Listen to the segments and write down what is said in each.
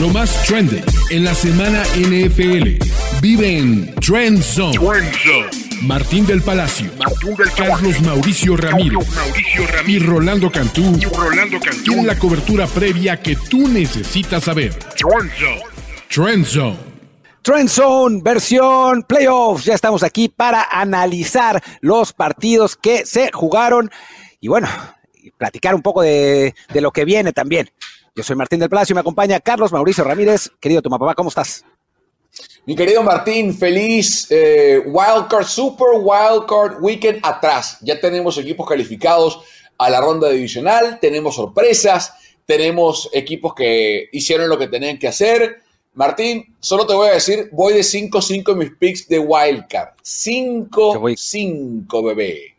Lo más trendy en la semana NFL. Vive en Trend Zone. Martín del Palacio, Carlos Mauricio Ramírez, y Rolando Cantú, tienen la cobertura previa que tú necesitas saber. Trend Zone. Trend Zone, versión playoffs. Ya estamos aquí para analizar los partidos que se jugaron y bueno, platicar un poco de, de lo que viene también. Yo soy Martín del Palacio y me acompaña Carlos Mauricio Ramírez. Querido tu papá, ¿cómo estás? Mi querido Martín, feliz eh, Wildcard, Super Wildcard Weekend atrás. Ya tenemos equipos calificados a la ronda divisional, tenemos sorpresas, tenemos equipos que hicieron lo que tenían que hacer. Martín, solo te voy a decir, voy de 5-5 en mis picks de Wildcard. 5-5, bebé.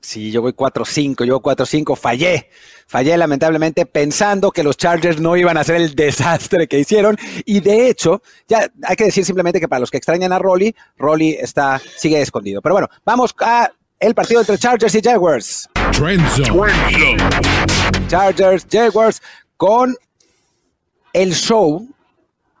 Sí, yo voy 4-5, yo 4-5, fallé. Fallé lamentablemente pensando que los Chargers no iban a hacer el desastre que hicieron. Y de hecho, ya hay que decir simplemente que para los que extrañan a Rolly, Rolly está, sigue escondido. Pero bueno, vamos a el partido entre Chargers y Jaguars. Chargers, Jaguars con el show.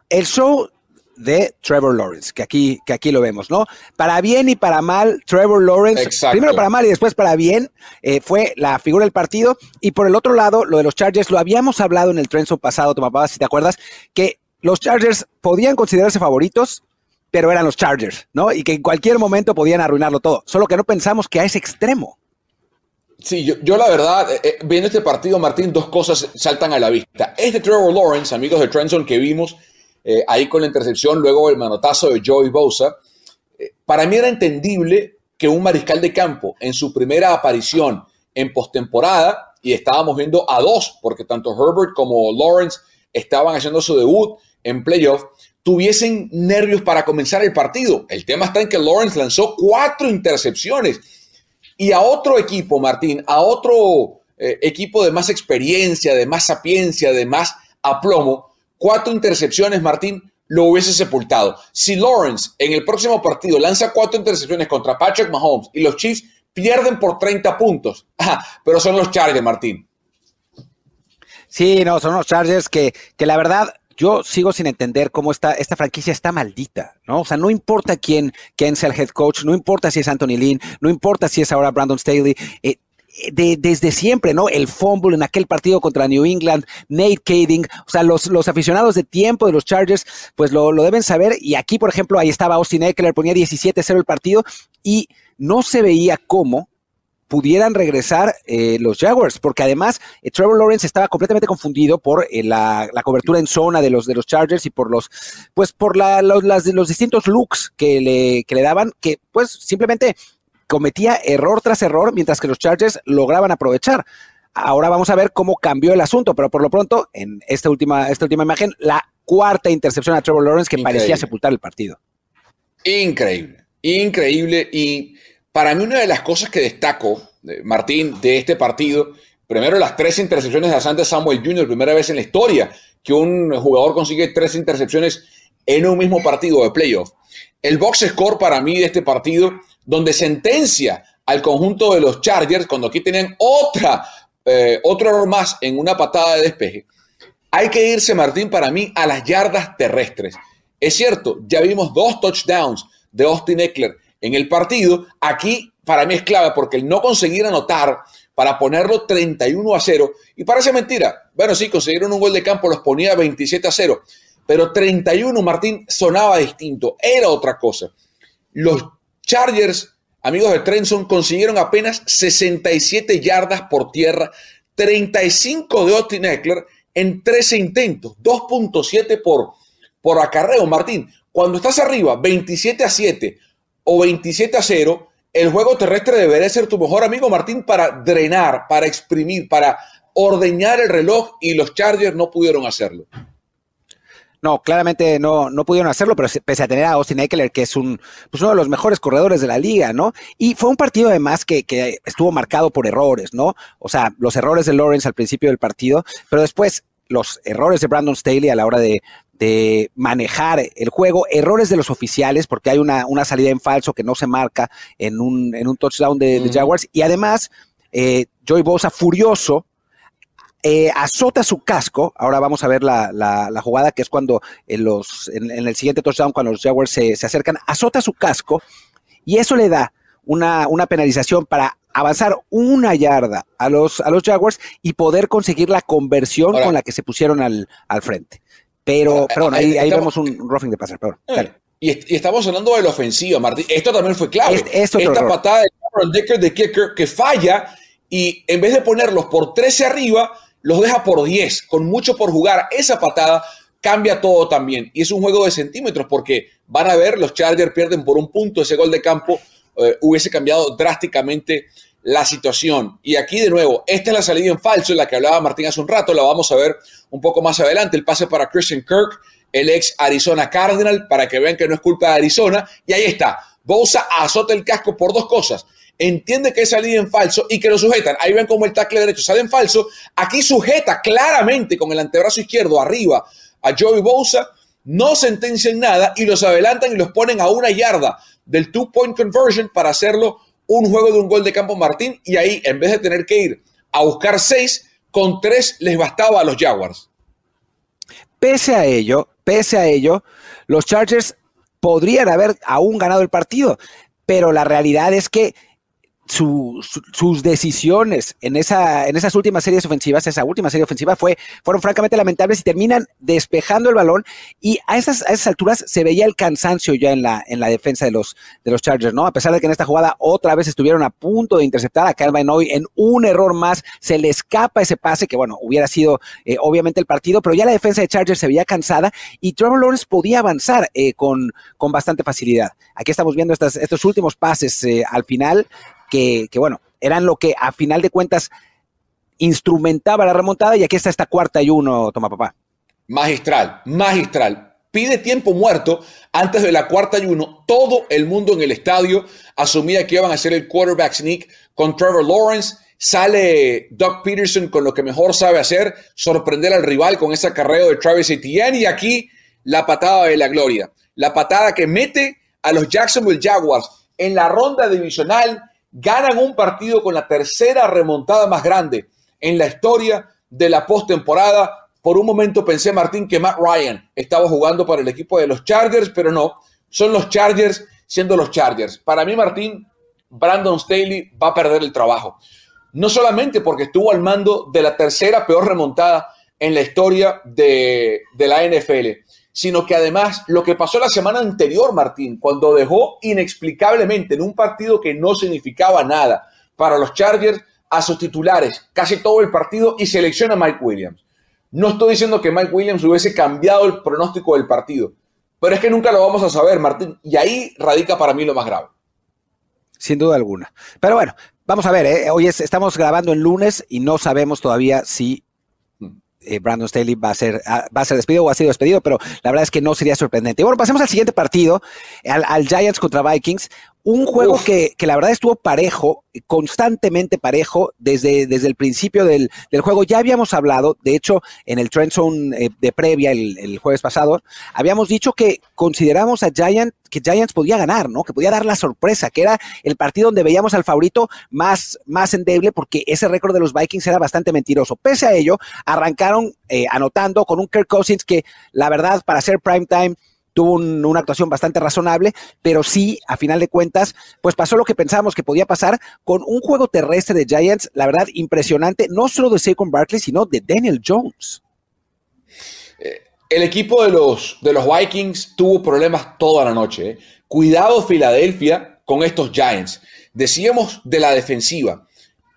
El show de Trevor Lawrence, que aquí, que aquí lo vemos, ¿no? Para bien y para mal, Trevor Lawrence, primero para mal y después para bien, eh, fue la figura del partido. Y por el otro lado, lo de los Chargers, lo habíamos hablado en el trenzo pasado, tu papá, si te acuerdas, que los Chargers podían considerarse favoritos, pero eran los Chargers, ¿no? Y que en cualquier momento podían arruinarlo todo. Solo que no pensamos que a ese extremo. Sí, yo, la verdad, eh, eh, viendo este partido, Martín, dos cosas saltan a la vista. Este Trevor Lawrence, amigos de Trenson, que vimos eh, ahí con la intercepción, luego el manotazo de Joey Bosa. Eh, para mí era entendible que un mariscal de campo en su primera aparición en postemporada, y estábamos viendo a dos, porque tanto Herbert como Lawrence estaban haciendo su debut en playoff, tuviesen nervios para comenzar el partido. El tema está en que Lawrence lanzó cuatro intercepciones. Y a otro equipo, Martín, a otro eh, equipo de más experiencia, de más sapiencia, de más aplomo, cuatro intercepciones, Martín, lo hubiese sepultado. Si Lawrence en el próximo partido lanza cuatro intercepciones contra Patrick Mahomes y los Chiefs pierden por 30 puntos, pero son los Chargers, Martín. Sí, no, son los Chargers que, que la verdad yo sigo sin entender cómo esta, esta franquicia está maldita, ¿no? O sea, no importa quién, quién sea el head coach, no importa si es Anthony Lynn, no importa si es ahora Brandon Staley, eh, desde siempre, ¿no? El fumble en aquel partido contra New England, Nate Kading, o sea, los, los aficionados de tiempo de los Chargers, pues lo, deben saber. Y aquí, por ejemplo, ahí estaba Austin Eckler, ponía 17-0 el partido y no se veía cómo pudieran regresar eh, los Jaguars, porque además eh, Trevor Lawrence estaba completamente confundido por eh, la, cobertura en zona de los, de los Chargers y por los, pues por la, los, los distintos looks que le, que le daban, que pues simplemente cometía error tras error, mientras que los Chargers lograban aprovechar. Ahora vamos a ver cómo cambió el asunto, pero por lo pronto, en esta última, esta última imagen, la cuarta intercepción a Trevor Lawrence que parecía sepultar el partido. Increíble, increíble. Y para mí una de las cosas que destaco, eh, Martín, de este partido, primero las tres intercepciones de Asante Samuel Jr., primera vez en la historia que un jugador consigue tres intercepciones en un mismo partido de playoff. El box score para mí de este partido donde sentencia al conjunto de los Chargers, cuando aquí tenían otra, eh, otro error más en una patada de despeje. Hay que irse, Martín, para mí, a las yardas terrestres. Es cierto, ya vimos dos touchdowns de Austin Eckler en el partido. Aquí, para mí, es clave porque el no conseguir anotar para ponerlo 31 a 0. Y parece mentira. Bueno, sí, consiguieron un gol de campo, los ponía 27 a 0. Pero 31, Martín, sonaba distinto. Era otra cosa. Los Chargers, amigos de Trenson, consiguieron apenas 67 yardas por tierra, 35 de Austin Eckler en 13 intentos, 2.7 por, por acarreo, Martín. Cuando estás arriba, 27 a 7 o 27 a 0, el juego terrestre debería ser tu mejor amigo, Martín, para drenar, para exprimir, para ordeñar el reloj y los Chargers no pudieron hacerlo. No, claramente no, no pudieron hacerlo, pero pese a tener a Austin Eckler, que es un, pues uno de los mejores corredores de la liga, ¿no? Y fue un partido además que, que estuvo marcado por errores, ¿no? O sea, los errores de Lawrence al principio del partido, pero después los errores de Brandon Staley a la hora de, de manejar el juego, errores de los oficiales, porque hay una, una, salida en falso que no se marca en un, en un touchdown de, Jaguars, y además, eh, Joey Bosa furioso eh, azota su casco. Ahora vamos a ver la, jugada que es cuando en, los, en, el siguiente touchdown, cuando los Jaguars se, acercan, azota su casco y eso le da una, una penalización para avanzar una yarda a los, a los Jaguars y poder conseguir la conversión con la que se pusieron al, al frente. Pero, pero bueno, ahí, vemos un roughing de pasar. Pero, eh, y, estamos hablando de la ofensiva, Martín. Esto también fue clave. Esta patada de Cameron Decker de Kicker que falla y en vez de ponerlos por 13 arriba, los deja por 10, con mucho por jugar. Esa patada cambia todo también. Y es un juego de centímetros porque van a ver, los Chargers pierden por un punto. Ese gol de campo eh, hubiese cambiado drásticamente la situación. Y aquí de nuevo, esta es la salida en falso, en la que hablaba Martín hace un rato, la vamos a ver un poco más adelante, el pase para Christian Kirk, el ex Arizona Cardinal, para que vean que no es culpa de Arizona, y ahí está, Bosa azota el casco por dos cosas, entiende que es salida en falso y que lo sujetan, ahí ven como el tackle derecho sale en falso, aquí sujeta claramente con el antebrazo izquierdo arriba a Joey Bosa, no sentencian nada y los adelantan y los ponen a una yarda del two-point conversion para hacerlo un juego de un gol de campo Martín. Y ahí en vez de tener que ir a buscar seis, con tres les bastaba a los Jaguars. Pese a ello, pese a ello, los Chargers podrían haber aún ganado el partido, pero la realidad es que sus decisiones en, esa, en esas últimas series ofensivas, esa última serie ofensiva, fue, fueron francamente lamentables y terminan despejando el balón. Y a esas, a esas alturas se veía el cansancio ya en la, en la defensa de los, de los Chargers, ¿no? A pesar de que en esta jugada otra vez estuvieron a punto de interceptar a Calvin Hoy en un error más, se le escapa ese pase que, bueno, hubiera sido eh, obviamente el partido, pero ya la defensa de Chargers se veía cansada y Trevor Lawrence podía avanzar eh, con, con bastante facilidad. Aquí estamos viendo estas, estos últimos pases eh, al final que, bueno, eran lo que a final de cuentas instrumentaba la remontada y aquí está esta cuarta y uno, toma papá. Magistral, magistral. Pide tiempo muerto antes de la cuarta y uno. Todo el mundo en el estadio asumía que iban a hacer el quarterback sneak con Trevor Lawrence. Sale Doug Peterson con lo que mejor sabe hacer, sorprender al rival con ese acarreo de Travis Etienne. Y aquí la patada de la gloria. La patada que mete a los Jacksonville Jaguars en la ronda divisional ganan un partido con la tercera remontada más grande en la historia de la postemporada. Por un momento pensé, Martín, que Matt Ryan estaba jugando para el equipo de los Chargers, pero no, son los Chargers siendo los Chargers. Para mí, Martín, Brandon Staley va a perder el trabajo. No solamente porque estuvo al mando de la tercera peor remontada en la historia de, de la NFL, sino que además lo que pasó la semana anterior, Martín, cuando dejó inexplicablemente en un partido que no significaba nada para los Chargers a sus titulares casi todo el partido y selecciona a Mike Williams. No estoy diciendo que Mike Williams hubiese cambiado el pronóstico del partido, pero es que nunca lo vamos a saber, Martín, y ahí radica para mí lo más grave. Sin duda alguna. Pero bueno, vamos a ver, ¿eh? hoy estamos grabando el lunes y no sabemos todavía si eh, Brandon Staley va a ser ah, va a ser despedido o ha sido despedido, pero la verdad es que no sería sorprendente. bueno, pasemos al siguiente partido, al, Giants contra Vikings. Un juego que, que, la verdad estuvo parejo, constantemente parejo desde, desde el principio del, del juego. Ya habíamos hablado, de hecho, en el Trend Zone eh, de previa el, el, jueves pasado, habíamos dicho que consideramos a Giants, que Giants podía ganar, ¿no? Que podía dar la sorpresa, que era el partido donde veíamos al favorito más, más endeble, porque ese récord de los Vikings era bastante mentiroso. Pese a ello, arrancaron eh, anotando con un Kirk Cousins que, la verdad, para ser prime time, tuvo una actuación bastante razonable, pero sí, a final de cuentas, pues pasó lo que pensábamos que podía pasar con un juego terrestre de Giants, la verdad, impresionante, no solo de Saquon Barkley, sino de Daniel Jones. Eh, el equipo de los, de los Vikings tuvo problemas toda la noche. ¿eh? Cuidado Filadelfia con estos Giants. Decíamos de la defensiva.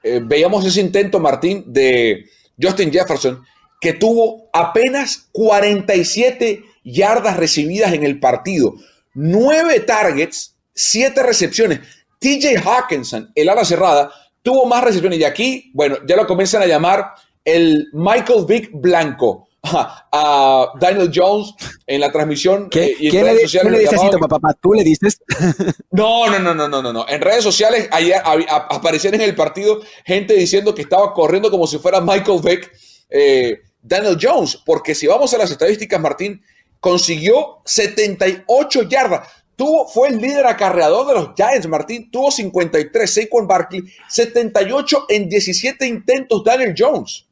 Eh, veíamos ese intento, Martín, de Justin Jefferson, que tuvo apenas 47 yardas recibidas en el partido, nueve targets, siete recepciones. TJ Hawkinson, el ala cerrada, tuvo más recepciones y aquí, bueno, ya lo comienzan a llamar el Michael Vick Blanco. A Daniel Jones en la transmisión ¿Qué, eh, y en redes sociales. le dices papá? ¿Tú le dices? No, no, no, no, no, no. En redes sociales ayer aparecieron en el partido gente diciendo que estaba corriendo como si fuera Michael Vick, eh, Daniel Jones, porque si vamos a las estadísticas, Martín, consiguió 78 yardas. Tuvo, fue el líder acarreador de los Giants, Martín. Tuvo 53, Saquon Barkley, 78 en 17 intentos, Daniel Jones.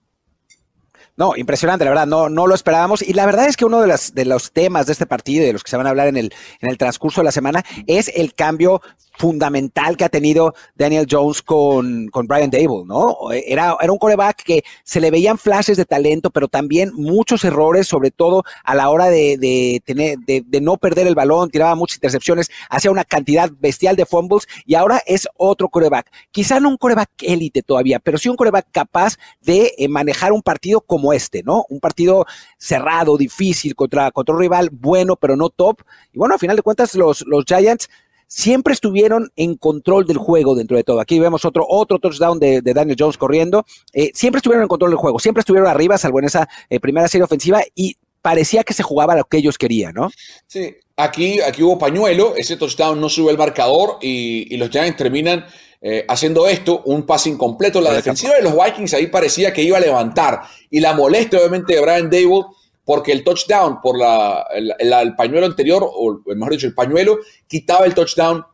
No, impresionante, la verdad, no, no lo esperábamos. Y la verdad es que uno de, de los temas de este partido y de los que se van a hablar en el, en el transcurso de la semana es el cambio fundamental que ha tenido Daniel Jones con, con Brian Dable, ¿no? Era, era un coreback que se le veían flashes de talento, pero también muchos errores, sobre todo a la hora de, de tener, de, de, no perder el balón, tiraba muchas intercepciones, hacía una cantidad bestial de fumbles y ahora es otro coreback. Quizá no un coreback élite todavía, pero sí un coreback capaz de eh, manejar un partido como este, ¿no? Un partido cerrado, difícil, contra, contra un rival bueno, pero no top. Y bueno, a final de cuentas, los, los Giants siempre estuvieron en control del juego dentro de todo. Aquí vemos otro, otro touchdown de, de Daniel Jones corriendo. Eh, siempre estuvieron en control del juego, siempre estuvieron arriba, salvo en esa eh, primera serie ofensiva, y parecía que se jugaba lo que ellos querían, ¿no? Sí, aquí, aquí hubo pañuelo, ese touchdown no sube el marcador y, y los Giants terminan eh, haciendo esto, un pase incompleto. La defensiva de los Vikings ahí parecía que iba a levantar y la molestia obviamente de Brian Dable porque el touchdown por la, el, el, pañuelo anterior, o mejor dicho, el pañuelo, quitaba el touchdown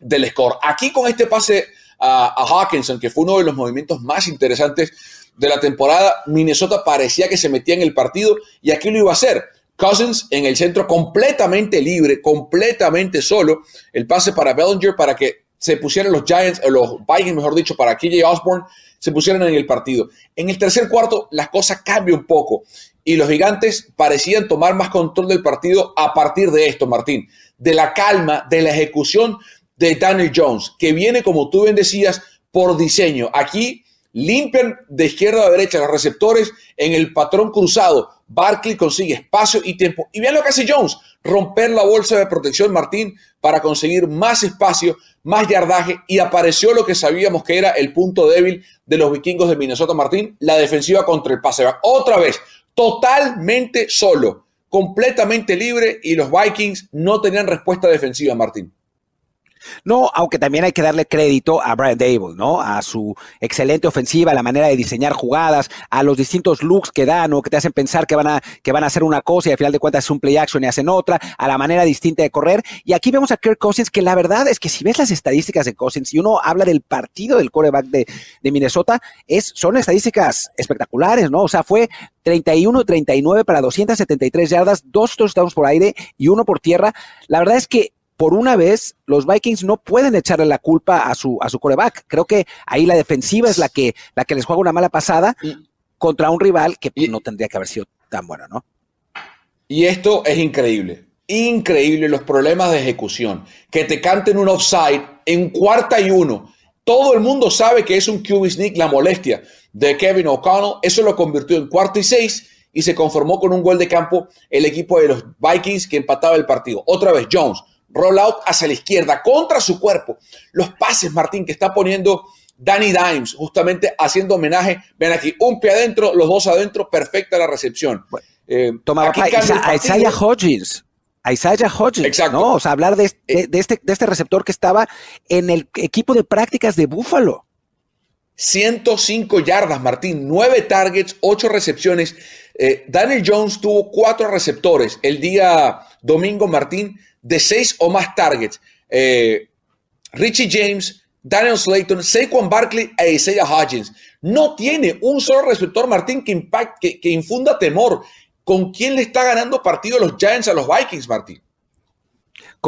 del score. Aquí con este pase a, a Hawkinson, que fue uno de los movimientos más interesantes de la temporada, Minnesota parecía que se metía en el partido y aquí lo iba a hacer. Cousins en el centro completamente libre, completamente solo. El pase para Bellinger para que se pusieran los Giants, o los Vikings, mejor dicho, para KJ Osborne, se pusieran en el partido. En el tercer cuarto, las cosas cambian un poco y los gigantes parecían tomar más control del partido a partir de esto, Martín, de la calma, de la ejecución de Daniel Jones, que viene, como tú bien decías, por diseño. Aquí limpian de izquierda a derecha los receptores en el patrón cruzado. Barkley consigue espacio y tiempo. Y vean lo que hace Jones, romper la bolsa de protección, Martín, para conseguir más espacio, más yardaje y apareció lo que sabíamos que era el punto débil de los vikingos de Minnesota, Martín, la defensiva contra el pase. Otra vez, totalmente solo, completamente libre y los Vikings no tenían respuesta defensiva, Martín. No, aunque también hay que darle crédito a Brian Dable, ¿no? A su excelente ofensiva, a la manera de diseñar jugadas, a los distintos looks que dan o que te hacen pensar que van a, que van a hacer una cosa y al final de cuentas es un play action y hacen otra, a la manera distinta de correr. Y aquí vemos a Kirk Cousins, que la verdad es que si ves las estadísticas de Cousins y uno habla del partido del coreback de, de Minnesota, es, son estadísticas espectaculares, ¿no? O sea, fue 31-39 para 273 yardas, dos touchdowns por aire y uno por tierra. La verdad es que por una vez, los Vikings no pueden echarle la culpa a su, a su coreback. Creo que ahí la defensiva es la que, la que les juega una mala pasada contra un rival que y, no tendría que haber sido tan bueno, ¿no? Y esto es increíble. Increíble los problemas de ejecución. Que te canten un offside en cuarta y uno. Todo el mundo sabe que es un QB sneak la molestia de Kevin O'Connell. Eso lo convirtió en cuarto y seis y se conformó con un gol de campo el equipo de los Vikings que empataba el partido. Otra vez Jones rollout hacia la izquierda, contra su cuerpo. Los pases, Martín, que está poniendo Danny Dimes, justamente haciendo homenaje. Ven aquí, un pie adentro, los dos adentro, perfecta la recepción. Bueno, eh, toma a Isaiah Hodgins. A Isaiah Hodgins, Exacto. ¿no? O sea, hablar de, de, de, este, de este receptor que estaba en el equipo de prácticas de Buffalo. 105 yardas, Martín, 9 targets, 8 recepciones. Eh, Daniel Jones tuvo 4 receptores el día domingo, Martín, de 6 o más targets. Eh, Richie James, Daniel Slayton, Saquon Barkley e Isaiah Hodgins. No tiene un solo receptor, Martín, que, que infunda temor. ¿Con quién le está ganando partido los Giants a los Vikings, Martín?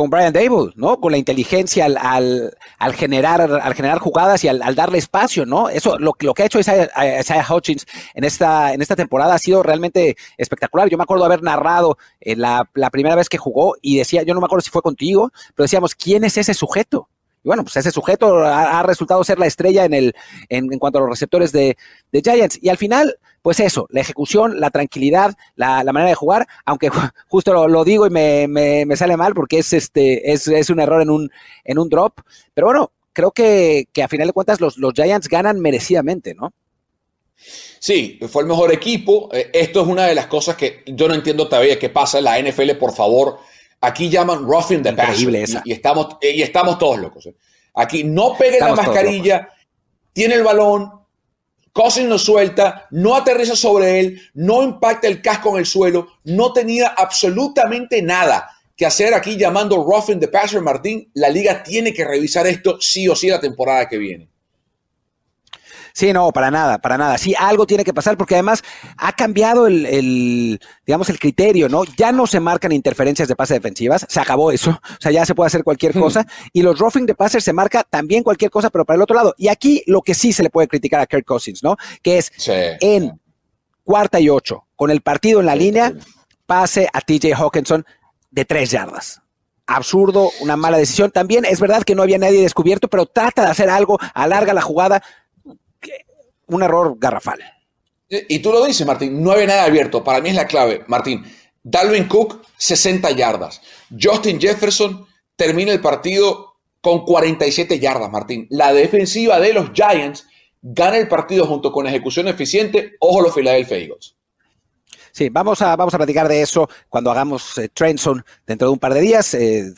Con Brian Dable, ¿no? Con la inteligencia al, al, al generar, al generar jugadas y al, darle espacio, ¿no? Eso, lo, lo que ha hecho Isaiah, Isaiah Hutchins en esta, en esta temporada ha sido realmente espectacular. Yo me acuerdo haber narrado eh, la, la primera vez que jugó y decía, yo no me acuerdo si fue contigo, pero decíamos, ¿quién es ese sujeto? Y bueno, pues ese sujeto ha, resultado ser la estrella en, el, en, cuanto a los receptores de, de, Giants. Y al final, pues eso, la ejecución, la tranquilidad, la, manera de jugar, aunque justo lo, digo y me, me, me, sale mal porque es, este, es, es un error en un, en un drop. Pero bueno, creo que, que a final de cuentas los, los Giants ganan merecidamente, ¿no? Sí, fue el mejor equipo. Esto es una de las cosas que yo no entiendo todavía qué pasa la NFL, por favor Aquí llaman roughing the passer. Y, y, estamos, y estamos todos locos. ¿eh? Aquí no pegue estamos la mascarilla, tiene el balón, Cousins lo suelta, no aterriza sobre él, no impacta el casco en el suelo, no tenía absolutamente nada que hacer aquí llamando roughing the passer, Martín. La liga tiene que revisar esto sí o sí la temporada que viene. Sí, no, para nada, para nada. Sí, algo tiene que pasar porque además ha cambiado el, digamos, el criterio, ¿no? Ya no se marcan interferencias de pase defensivas, se acabó eso, o sea, ya se puede hacer cualquier hmm. cosa y los roughing de passer se marca también cualquier cosa, pero para el otro lado. Y aquí lo que sí se le puede criticar a Kirk Cousins, ¿no? Que es en cuarta y ocho, con el partido en la línea, pase a TJ Hawkinson de tres yardas absurdo, una mala decisión. También es verdad que no había nadie descubierto, pero trata de hacer algo, alarga la jugada. Un error garrafal. Y tú lo dices, Martín, no había nada abierto. Para mí es la clave, Martín. Dalvin Cook, 60 yardas. Justin Jefferson termina el partido con 47 yardas, Martín. La defensiva de los Giants gana el partido junto con ejecución eficiente. Ojo los Philadelphia Eagles. Sí, vamos a, vamos a platicar de eso cuando hagamos eh, dentro de un par de días, eh,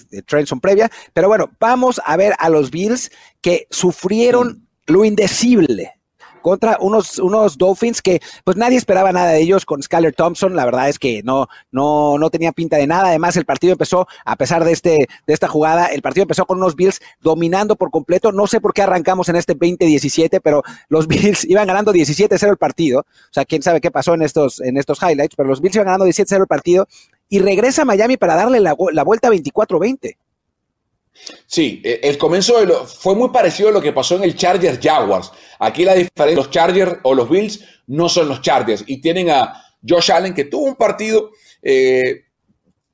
previa. Pero bueno, vamos a ver a los Bills que sufrieron lo indecible contra unos, unos Dolphins que pues nadie esperaba nada de ellos con Skyler Thompson. La verdad es que no, no, no tenía pinta de nada. Además, el partido empezó, a pesar de, este, de esta jugada, el partido empezó con unos Bills dominando por completo. No sé por qué arrancamos en este 20-17, pero los Bills iban ganando 17-0 el partido. O sea, quién sabe qué pasó en estos, en estos highlights, pero los Bills iban ganando 17-0 el partido y regresa a Miami para darle la, la vuelta 24-20. Sí, e, el comienzo fue muy parecido a lo que pasó en el Chargers Jaguars. Aquí la diferencia, los Chargers o los Bills no son los Chargers y tienen a Josh Allen que tuvo un partido, eh,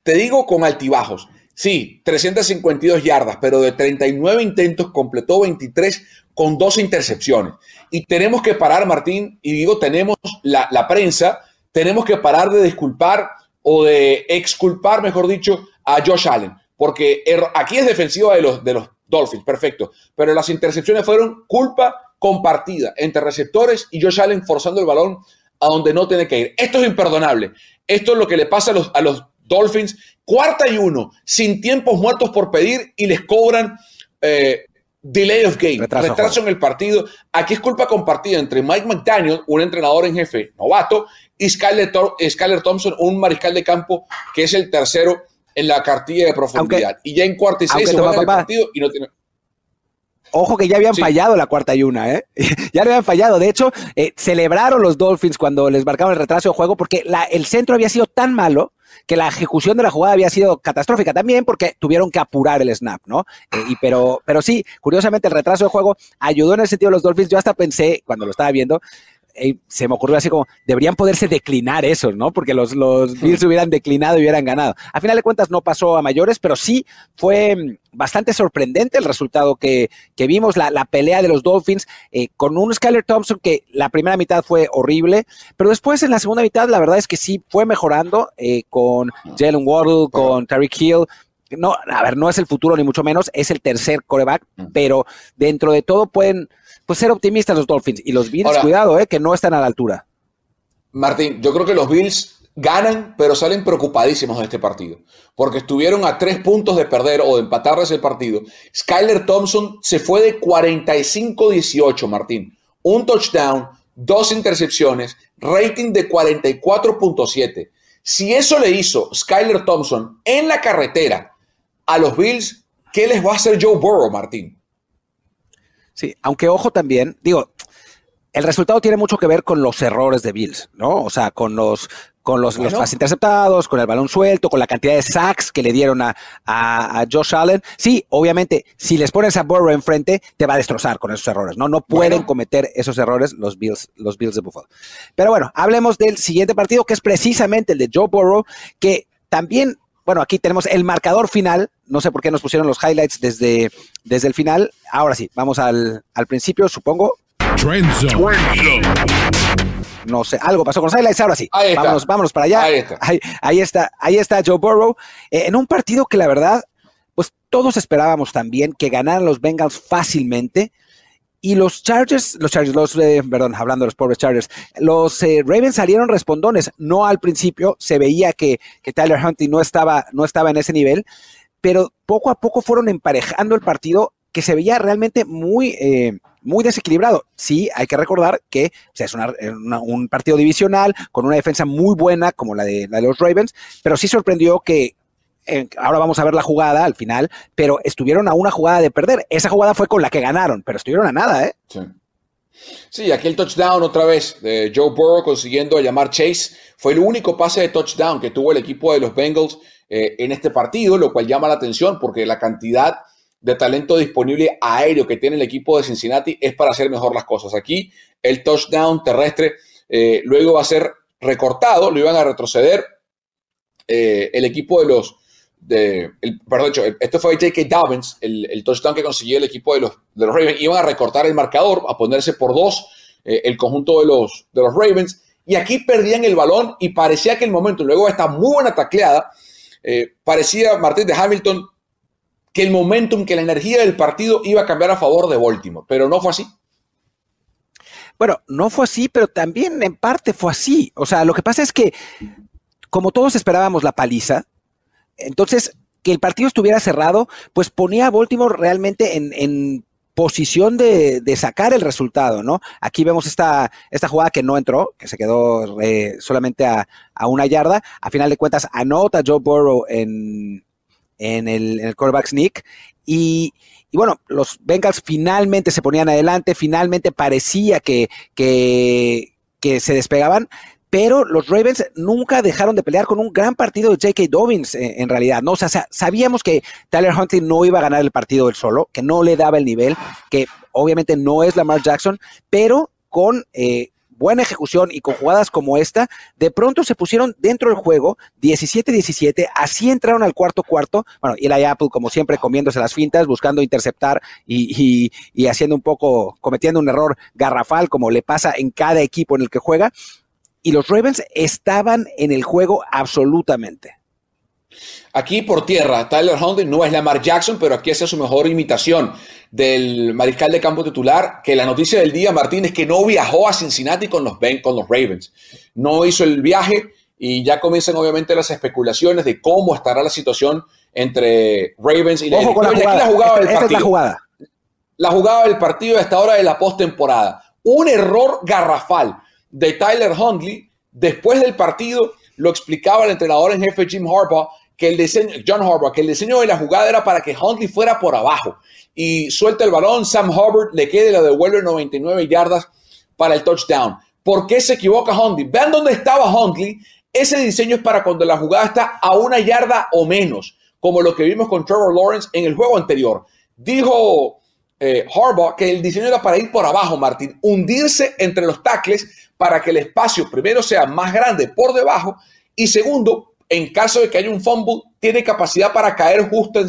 te digo, con altibajos. Sí, 352 yardas, pero de 39 intentos completó 23 con dos intercepciones. Y tenemos que parar, Martín, y digo, tenemos la, la prensa, tenemos que parar de disculpar o de exculpar, mejor dicho, a Josh Allen porque aquí es defensiva de los, de los Dolphins, perfecto, pero las intercepciones fueron culpa compartida entre receptores y Josh Allen forzando el balón a donde no tiene que ir. Esto es imperdonable. Esto es lo que le pasa a los, a los Dolphins. Cuarta y uno, sin tiempos muertos por pedir y les cobran eh, delay of game, retraso, en el partido. Aquí es culpa compartida entre Mike McDaniel, un entrenador en jefe novato, y Skyler Thompson, un mariscal de campo que es el tercero en la cartilla de profundidad. y ya en cuarta y seis se juega el partido y no tiene. Ojo que ya habían fallado la cuarta y una, ¿eh? ya le habían fallado. De hecho, eh, celebraron los Dolphins cuando les marcaron el retraso de juego porque la, el centro había sido tan malo que la ejecución de la jugada había sido catastrófica también porque tuvieron que apurar el snap, ¿no? Eh, y pero, pero sí, curiosamente el retraso de juego ayudó en el sentido de los Dolphins. Yo hasta pensé, cuando lo estaba viendo, se me ocurrió así como, deberían poderse declinar esos, ¿no? Porque los, los Bills hubieran declinado y hubieran ganado. A final de cuentas no pasó a mayores, pero sí fue mm, bastante sorprendente el resultado que, vimos, la, pelea de los Dolphins eh, con un Skyler Thompson que la primera mitad fue horrible, pero después en la segunda mitad la verdad es que sí fue mejorando eh, con Jalen Waddle, con Tariq Hill, no, a ver, no es el futuro ni mucho menos, es el tercer coreback, pero dentro de todo pueden pues ser optimistas los Dolphins. Y los Bills, cuidado, eh, que no están a la altura. Martín, yo creo que los Bills ganan, pero salen preocupadísimos de este partido, porque estuvieron a tres puntos de perder o de empatar ese partido. Skyler Thompson se fue de 45-18, Martín. Un touchdown, dos intercepciones, rating de 44.7. Si eso le hizo Skyler Thompson en la carretera a los Bills, ¿qué les va a hacer Joe Burrow, Martín? Sí, aunque ojo también, digo, el resultado tiene mucho que ver con los errores de Bills, ¿no? O sea, con los con los, pases interceptados, con el balón suelto, con la cantidad de sacks que le dieron a, a, Josh Allen. Sí, obviamente, si les pones a Burrow enfrente, te va a destrozar con esos errores, ¿no? No pueden cometer esos errores los Bills, los Bills de Buffalo. Pero bueno, hablemos del siguiente partido, que es precisamente el de Joe Burrow, que también bueno, aquí tenemos el marcador final. No sé por qué nos pusieron los highlights desde, desde el final. Ahora sí, vamos al, principio, supongo. No sé, algo pasó con los highlights. Ahora sí, vámonos, vámonos para allá. Ahí está. Ahí, está, ahí está Joe Burrow. Eh, en un partido que la verdad, pues todos esperábamos también que ganaran los Bengals fácilmente. Y los Chargers, los Chargers, los, eh, perdón, hablando de los pobres Chargers, los eh, Ravens salieron respondones. No al principio, se veía que, que Tyler Hunting no estaba, no estaba en ese nivel, pero poco a poco fueron emparejando el partido que se veía realmente muy, eh, muy desequilibrado. Sí, hay que recordar que es un partido divisional con una defensa muy buena como la de, la de los Ravens, pero sí sorprendió que, ahora vamos a ver la jugada al final, pero estuvieron a una jugada de perder. Esa jugada fue con la que ganaron, pero estuvieron a nada, ¿eh? Sí. Sí, aquí el touchdown otra vez de Joe Burrow consiguiendo llamar Chase. Fue el único pase de touchdown que tuvo el equipo de los Bengals eh, en este partido, lo cual llama la atención porque la cantidad de talento disponible aéreo que tiene el equipo de Cincinnati es para hacer mejor las cosas. Aquí el touchdown terrestre eh, luego va a ser recortado, lo iban a retroceder eh, el equipo de los, de, el, perdón, esto fue J.K. Dobbins, el, touchdown que consiguió el equipo de los, Ravens, iban a recortar el marcador, a ponerse por dos eh, el conjunto de los, de los Ravens, y aquí perdían el balón y parecía que el momento, luego de esta muy buena tacleada, parecía Martín de Hamilton que el momentum, que la energía del partido iba a cambiar a favor de Baltimore, pero no fue así. Bueno, no fue así, pero también en parte fue así. O sea, lo que pasa es que, como todos esperábamos la paliza, entonces que el partido estuviera cerrado, pues ponía a Baltimore realmente en, posición de, sacar el resultado, ¿no? Aquí vemos esta, esta jugada que no entró, que se quedó eh, solamente a, una yarda. A final de cuentas, anota Joe Burrow en, en el, en el quarterback sneak y, y bueno, los Bengals finalmente se ponían adelante, finalmente parecía que, que, se despegaban, pero los Ravens nunca dejaron de pelear con un gran partido de J.K. Dobbins eh, en, realidad, ¿no? O sea, sabíamos que Tyler Huntley no iba a ganar el partido él solo, que no le daba el nivel, que obviamente no es Lamar Jackson, pero con eh, buena ejecución y con jugadas como esta, de pronto se pusieron dentro del juego 17-17, así entraron al cuarto cuarto, bueno, y la Apple como siempre comiéndose las fintas, buscando interceptar y, y haciendo un poco, cometiendo un error garrafal como le pasa en cada equipo en el que juega, y los Ravens estaban en el juego absolutamente. Aquí por tierra, Tyler Huntley no es Lamar Jackson, pero aquí hace su mejor imitación del mariscal de campo titular, que la noticia del día, Martín, es que no viajó a Cincinnati con los, con los Ravens. No hizo el viaje y ya comienzan obviamente las especulaciones de cómo estará la situación entre Ravens y, Ojo con la, jugada. es la jugada. La jugada del partido a esta hora de la postemporada. Un error garrafal de Tyler Huntley después del partido lo explicaba el entrenador en jefe Jim Harbaugh que el diseño, John Harbaugh, que el diseño de la jugada era para que Huntley fuera por abajo y suelta el balón, Sam Hubbard le quede y lo devuelve 99 yardas para el touchdown. ¿Por qué se equivoca Huntley? Vean dónde estaba Huntley. Ese diseño es para cuando la jugada está a una yarda o menos, como lo que vimos con Trevor Lawrence en el juego anterior. Dijo eh, Harbaugh que el diseño era para ir por abajo, Martín, hundirse entre los tackles para que el espacio primero sea más grande por debajo y segundo, en caso de que haya un fumble, tiene capacidad para caer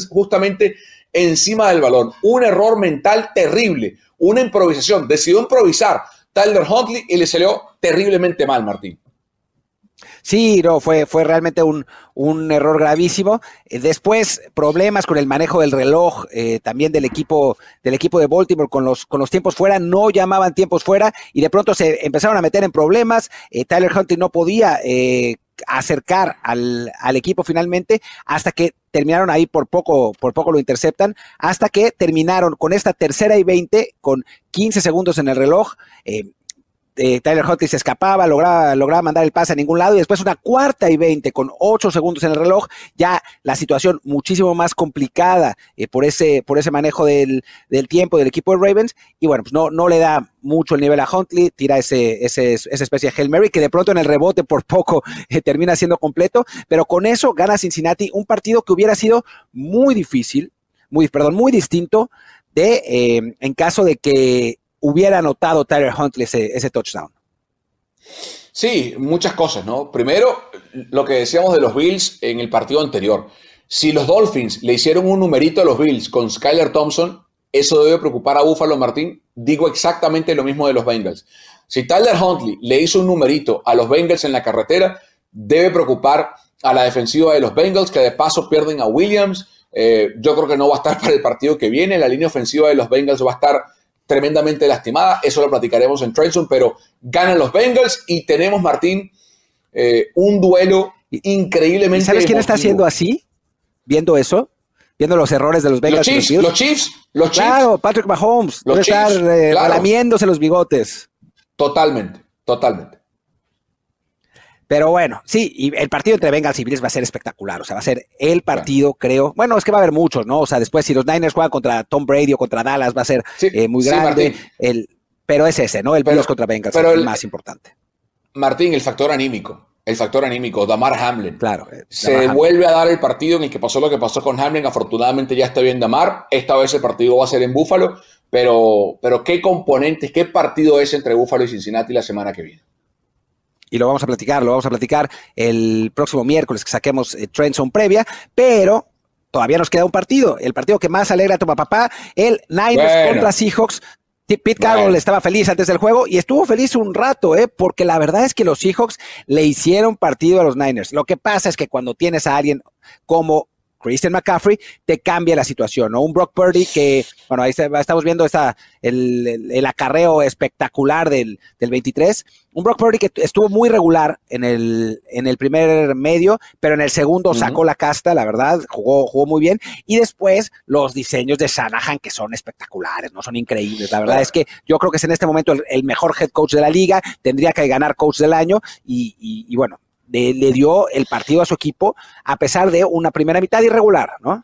justamente encima del balón. Un error mental terrible, una improvisación. Decidió improvisar Tyler Huntley y le salió terriblemente mal, Martín. Sí, no, fue, fue realmente un, error gravísimo. Eh, después, problemas con el manejo del reloj, eh, también del equipo, del equipo de Baltimore con los, con los tiempos fuera, no llamaban tiempos fuera y de pronto se empezaron a meter en problemas. Eh, Tyler Huntley no podía acercar al, al, equipo finalmente hasta que terminaron ahí por poco, por poco lo interceptan, hasta que terminaron con esta tercera y 20 con 15 segundos en el reloj. Eh, Tyler Huntley se escapaba, lograba, lograba mandar el pase a ningún lado y después una cuarta y 20 con 8 segundos en el reloj, ya la situación muchísimo más complicada eh, por, ese, por ese manejo del, tiempo del equipo de Ravens. Y bueno, pues no, no le da mucho el nivel a Huntley, tira ese, ese, esa especie de Hail Mary que de pronto en el rebote por poco eh, termina siendo completo, pero con eso gana Cincinnati un partido que hubiera sido muy difícil, muy, perdón, muy distinto de en caso de que hubiera anotado Tyler Huntley ese, touchdown? Sí, muchas cosas, ¿no? Primero, lo que decíamos de los Bills en el partido anterior. Si los Dolphins le hicieron un numerito a los Bills con Skyler Thompson, eso debe preocupar a Buffalo Martín. Digo exactamente lo mismo de los Bengals. Si Tyler Huntley le hizo un numerito a los Bengals en la carretera, debe preocupar a la defensiva de los Bengals, que de paso pierden a Williams. Eh, yo creo que no va a estar para el partido que viene. La línea ofensiva de los Bengals va a estar tremendamente lastimada. Eso lo platicaremos en Trenton, pero ganan los Bengals y tenemos, Martín, eh, un duelo increíblemente. ¿Sabes quién está haciendo así? Viendo eso, viendo los errores de los Bengals. Los Chiefs, los Chiefs, los Chiefs. Claro, Patrick Mahomes. Los estar eh, lamiéndose los bigotes. Totalmente, totalmente. Pero bueno, sí, y el partido entre Bengals y Bills va a ser espectacular. O sea, va a ser el partido, creo. Bueno, es que va a haber muchos, ¿no? O sea, después si los Niners juegan contra Tom Brady o contra Dallas, va a ser eh, muy grande. el, pero es ese, ¿no? El Bills contra Bengals pero es el más importante. Martín, el factor anímico. El factor anímico, Damar Hamlin. Claro. Eh, Se vuelve a dar el partido en el que pasó lo que pasó con Hamlin. Afortunadamente ya está bien Damar. Esta vez el partido va a ser en Búfalo. Pero, pero qué componentes, qué partido es entre Búfalo y Cincinnati la semana que viene y lo vamos a platicar, lo vamos a platicar el próximo miércoles que saquemos eh, Trenson previa, pero todavía nos queda un partido, el partido que más alegra a tu papá, el Niners contra Seahawks. Pete Carroll estaba feliz antes del juego y estuvo feliz un rato, ¿eh? porque la verdad es que los Seahawks le hicieron partido a los Niners. Lo que pasa es que cuando tienes a alguien como Christian McCaffrey, te cambia la situación, ¿no? Un Brock Purdy que, bueno, ahí estamos viendo esta, el, acarreo espectacular del, 23. Un Brock Purdy que estuvo muy regular en el, en el primer medio, pero en el segundo sacó la casta, la verdad, jugó, jugó muy bien. Y después los diseños de Shanahan que son espectaculares, ¿no? Son increíbles. La verdad es que yo creo que es en este momento el, mejor head coach de la liga, tendría que ganar coach del año y, y bueno, le, dio el partido a su equipo a pesar de una primera mitad irregular, ¿no?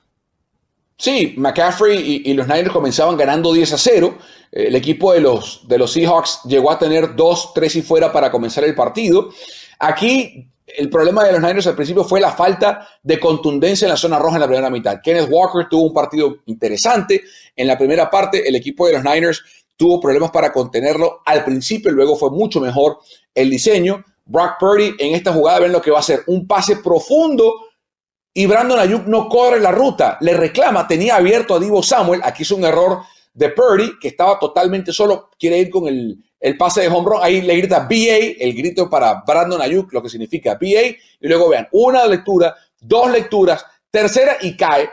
Sí, McCaffrey y, los Niners comenzaban ganando 10 a 0. El equipo de los, de los Seahawks llegó a tener 2, 3 y fuera para comenzar el partido. Aquí el problema de los Niners al principio fue la falta de contundencia en la zona roja en la primera mitad. Kenneth Walker tuvo un partido interesante. En la primera parte, el equipo de los Niners tuvo problemas para contenerlo al principio, luego fue mucho mejor el diseño. Brock Purdy en esta jugada ven lo que va a hacer, un pase profundo y Brandon Ayuk no corre la ruta, le reclama, tenía abierto a Divo Samuel, aquí es un error de Purdy, que estaba totalmente solo, quiere ir con el, pase de home run, ahí le grita BA, el grito para Brandon Ayuk, lo que significa BA, y luego vean, una lectura, dos lecturas, tercera y cae,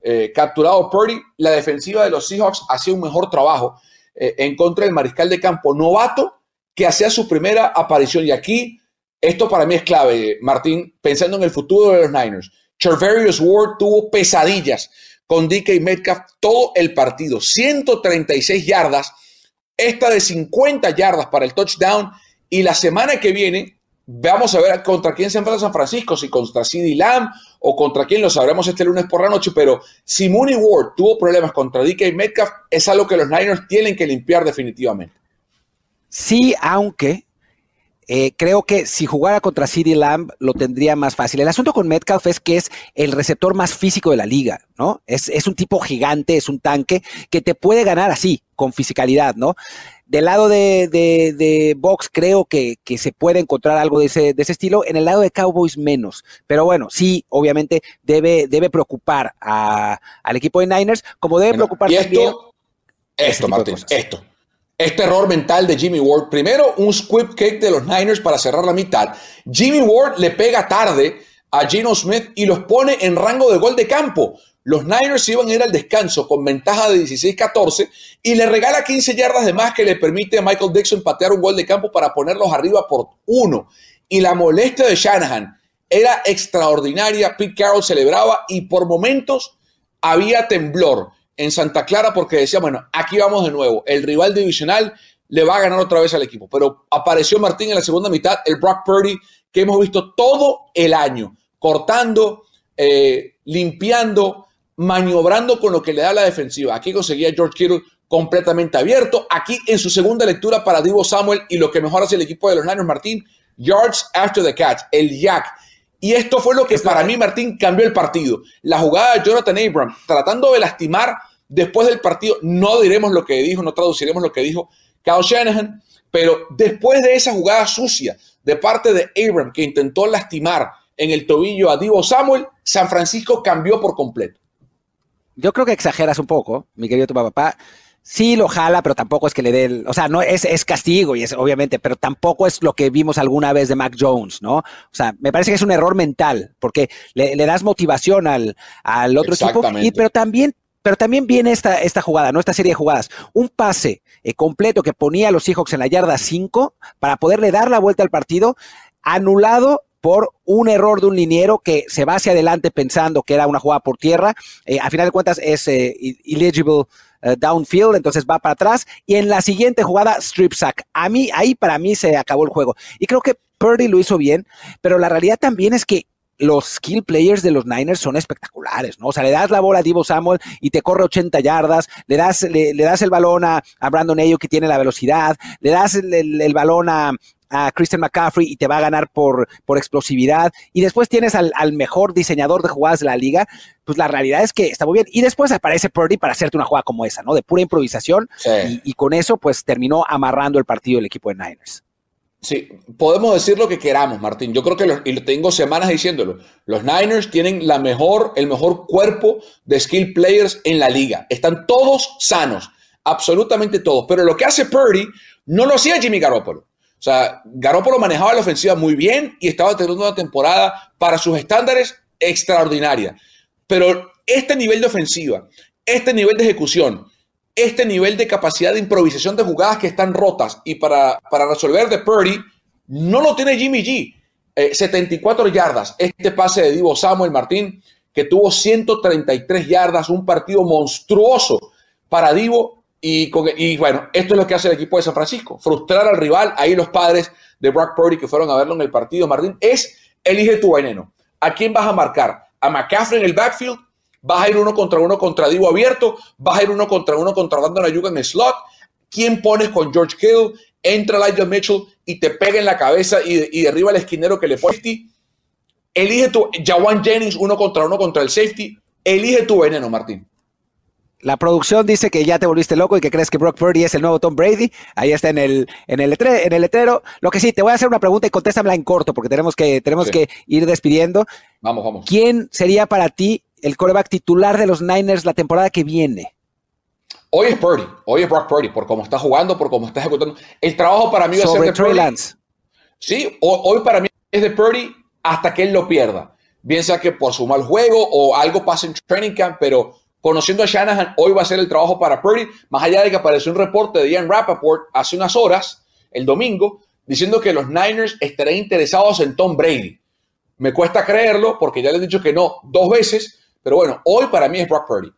eh, capturado Purdy, la defensiva de los Seahawks hacía un mejor trabajo eh, en contra del mariscal de campo novato, que hacía su primera aparición. Y aquí, esto para mí es clave, Martín, pensando en el futuro de los Niners. Charverius Ward tuvo pesadillas con DK Metcalf todo el partido. 136 yardas, esta de 50 yardas para el touchdown. Y la semana que viene, vamos a ver contra quién se enfrenta San Francisco, si contra CD Lamb o contra quién lo sabremos este lunes por la noche. Pero si Mooney Ward tuvo problemas contra DK Metcalf, es algo que los Niners tienen que limpiar definitivamente. Sí, aunque eh, creo que si jugara contra CD Lamb lo tendría más fácil. El asunto con Metcalf es que es el receptor más físico de la liga, ¿no? Es, un tipo gigante, es un tanque que te puede ganar así, con fisicalidad, ¿no? Del lado de, de, Box creo que, se puede encontrar algo de ese, de ese, estilo, en el lado de Cowboys menos. Pero bueno, sí, obviamente debe, debe preocupar al equipo de Niners, como debe preocupar esto, esto, Martín, esto este error mental de Jimmy Ward. Primero, un squib cake de los Niners para cerrar la mitad. Jimmy Ward le pega tarde a Gino Smith y los pone en rango de gol de campo. Los Niners iban a ir al descanso con ventaja de 16-14 y le regala 15 yardas de más que le permite a Michael Dixon patear un gol de campo para ponerlos arriba por uno. Y la molestia de Shanahan era extraordinaria. Pete Carroll celebraba y por momentos había temblor en Santa Clara porque decía, bueno, aquí vamos de nuevo, el rival divisional le va a ganar otra vez al equipo. Pero apareció Martín en la segunda mitad, el Brock Purdy que hemos visto todo el año, cortando, eh, limpiando, maniobrando con lo que le da la defensiva. Aquí conseguía George Kittle completamente abierto. Aquí en su segunda lectura para Divo Samuel y lo que mejor hace el equipo de los Niners, Martín, yards after the catch, el jack y esto fue lo que para mí, Martín, cambió el partido. La jugada de Jonathan Abram, tratando de lastimar después del partido, no diremos lo que dijo, no traduciremos lo que dijo Kyle Shanahan, pero después de esa jugada sucia de parte de Abram, que intentó lastimar en el tobillo a Divo Samuel, San Francisco cambió por completo. Yo creo que exageras un poco, mi querido tu papá sí lo jala, pero tampoco es que le dé, el, o sea, no es, es castigo y es obviamente, pero tampoco es lo que vimos alguna vez de Mac Jones, ¿no? O sea, me parece que es un error mental, porque le, das motivación al, al otro equipo, y, pero también pero también viene esta, esta jugada, ¿no? Esta serie de jugadas. Un pase eh, completo que ponía a los Seahawks en la yarda 5 para poderle dar la vuelta al partido, anulado por un error de un liniero que se va hacia adelante pensando que era una jugada por tierra. Eh, a final de cuentas es eh, illegible eh, downfield, entonces va para atrás. Y en la siguiente jugada, strip sack. A mí, ahí para mí se acabó el juego. Y creo que Purdy lo hizo bien, pero la realidad también es que los skill players de los Niners son espectaculares, ¿no? O sea, le das la bola a Divo Samuel y te corre 80 yardas, le das, le, das el balón a, Brandon Ayo que tiene la velocidad, le das el, balón a, Christian McCaffrey y te va a ganar por, por explosividad, y después tienes al, mejor diseñador de jugadas de la liga, pues la realidad es que está muy bien. Y después aparece Purdy para hacerte una jugada como esa, ¿no? De pura improvisación, y, y con eso, pues terminó amarrando el partido el equipo de Niners. Sí, podemos decir lo que queramos, Martín. Yo creo que, y tengo semanas diciéndolo, los Niners tienen la mejor, el mejor cuerpo de skill players en la liga. Están todos sanos, absolutamente todos. Pero lo que hace Purdy no lo hacía Jimmy Garoppolo. O sea, Garoppolo manejaba la ofensiva muy bien y estaba teniendo una temporada para sus estándares extraordinaria. Pero este nivel de ofensiva, este nivel de ejecución, este nivel de capacidad de improvisación de jugadas que están rotas y para, para resolver de Purdy, no lo tiene Jimmy G. 74 eh, yardas, este pase de Divo Samuel Martín, que tuvo 133 yardas, un partido monstruoso para Divo. Y, y, bueno, esto es lo que hace el equipo de San Francisco, frustrar al rival. Ahí los padres de Brock Purdy que fueron a verlo en el partido, Martín, es elige tu veneno. ¿A quién vas a marcar? ¿A McCaffrey en el backfield? vas a ir uno contra uno contra Divo abierto, vas a ir uno contra uno contra Brandon Ayuga en el slot. ¿Quién pones con George Kittle? Entra Elijah Mitchell y te pega en la cabeza y, derriba al esquinero que le safety. Elige tu Jawan Jennings uno contra uno contra el safety. Elige tu veneno, Martín. La producción dice que ya te volviste loco y que crees que Brock Purdy es el nuevo Tom Brady. Ahí está en el, en el, en el letrero. Lo que sí, te voy a hacer una pregunta y contéstamela en corto porque tenemos que, tenemos que ir despidiendo. Vamos, vamos. ¿Quién sería para ti el coreback titular de los Niners la temporada que viene? Hoy es Purdy, hoy es Brock Purdy, por cómo está jugando, por cómo está ejecutando. El trabajo para mí va a ser de Trey Lance. Sí, hoy para mí es de Purdy hasta que él lo pierda. Bien sea que por su mal juego o algo pase en training camp, pero conociendo a Shanahan, hoy va a ser el trabajo para Purdy, más allá de que apareció un reporte de Ian Rappaport hace unas horas, el domingo, diciendo que los Niners estarían interesados en Tom Brady. Me cuesta creerlo porque ya les he dicho que no dos veces, pero bueno, hoy para mí es Brock Purdy.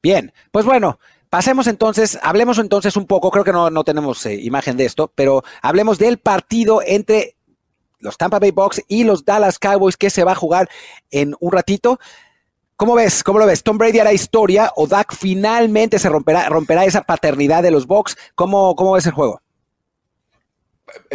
Bien, pues bueno, Pasemos entonces, hablemos entonces un poco, creo que no, tenemos eh, imagen de esto, pero hablemos del partido entre los Tampa Bay Bucks y los Dallas Cowboys que se va a jugar en un ratito. ¿Cómo ves? ¿Cómo lo ves? ¿Tom Brady hará historia o Dak finalmente se romperá, romperá esa paternidad de los Bucks? ¿Cómo, cómo ves el juego?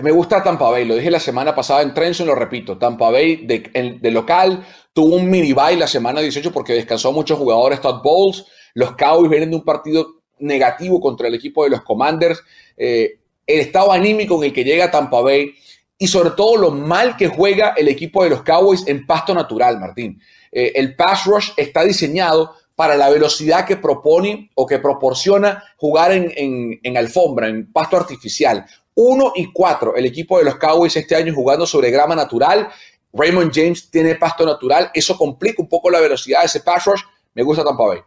me gusta Tampa Bay, lo dije la semana pasada en Trenson, lo repito, Tampa Bay de, local tuvo un mini bye la semana 18 porque descansó muchos jugadores, Todd Bowles, los Cowboys vienen de un partido negativo contra el equipo de los Commanders, eh, el estado anímico en el que llega Tampa Bay y sobre todo lo mal que juega el equipo de los Cowboys en pasto natural, Martín. Eh, el pass rush está diseñado para la velocidad que propone o que proporciona jugar en, en alfombra, en pasto artificial. 1 y 4 el equipo de los Cowboys este año jugando sobre grama natural. Raymond James tiene pasto natural. Eso complica un poco la velocidad de ese pass rush. Me gusta Tampa Bay.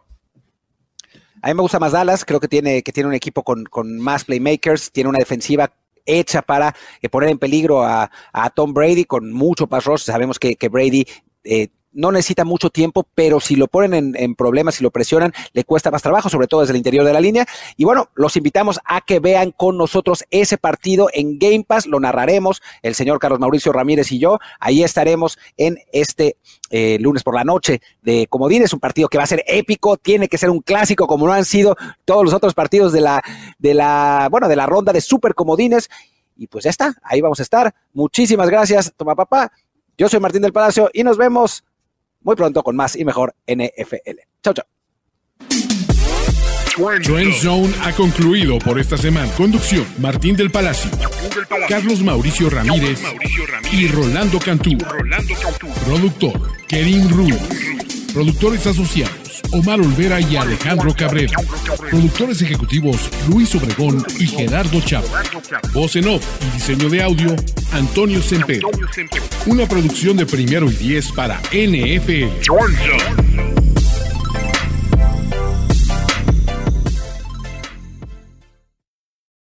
A mí me gusta más Dallas. Creo que tiene, que tiene un equipo con, más playmakers. Tiene una defensiva hecha para eh, poner en peligro a, Tom Brady con mucho pass rush. Sabemos que, Brady eh, no necesita mucho tiempo, pero si lo ponen en, problemas, si lo presionan, le cuesta más trabajo, sobre todo desde el interior de la línea. Y bueno, los invitamos a que vean con nosotros ese partido en Game Pass, lo narraremos el señor Carlos Mauricio Ramírez y yo. Ahí estaremos en este eh, lunes por la noche de Comodines, un partido que va a ser épico, tiene que ser un clásico como no han sido todos los otros partidos de la, de la, bueno, de la ronda de Super Comodines. Y pues ya está, ahí vamos a estar. Muchísimas gracias, toma papá. Yo soy Martín del Palacio y nos vemos muy pronto con más y mejor NFL. Chao, chao. Trend Zone ha concluido por esta semana. Conducción: Martín del Palacio, Carlos Mauricio Ramírez y Rolando Cantú. Productor: Kevin Ruiz. Productores asociados: Omar Olvera y Alejandro Cabrera. Productores ejecutivos: Luis Obregón y Gerardo Chávez. Voz en off y diseño de audio: Antonio Semper. Una producción de primero y diez para NFL.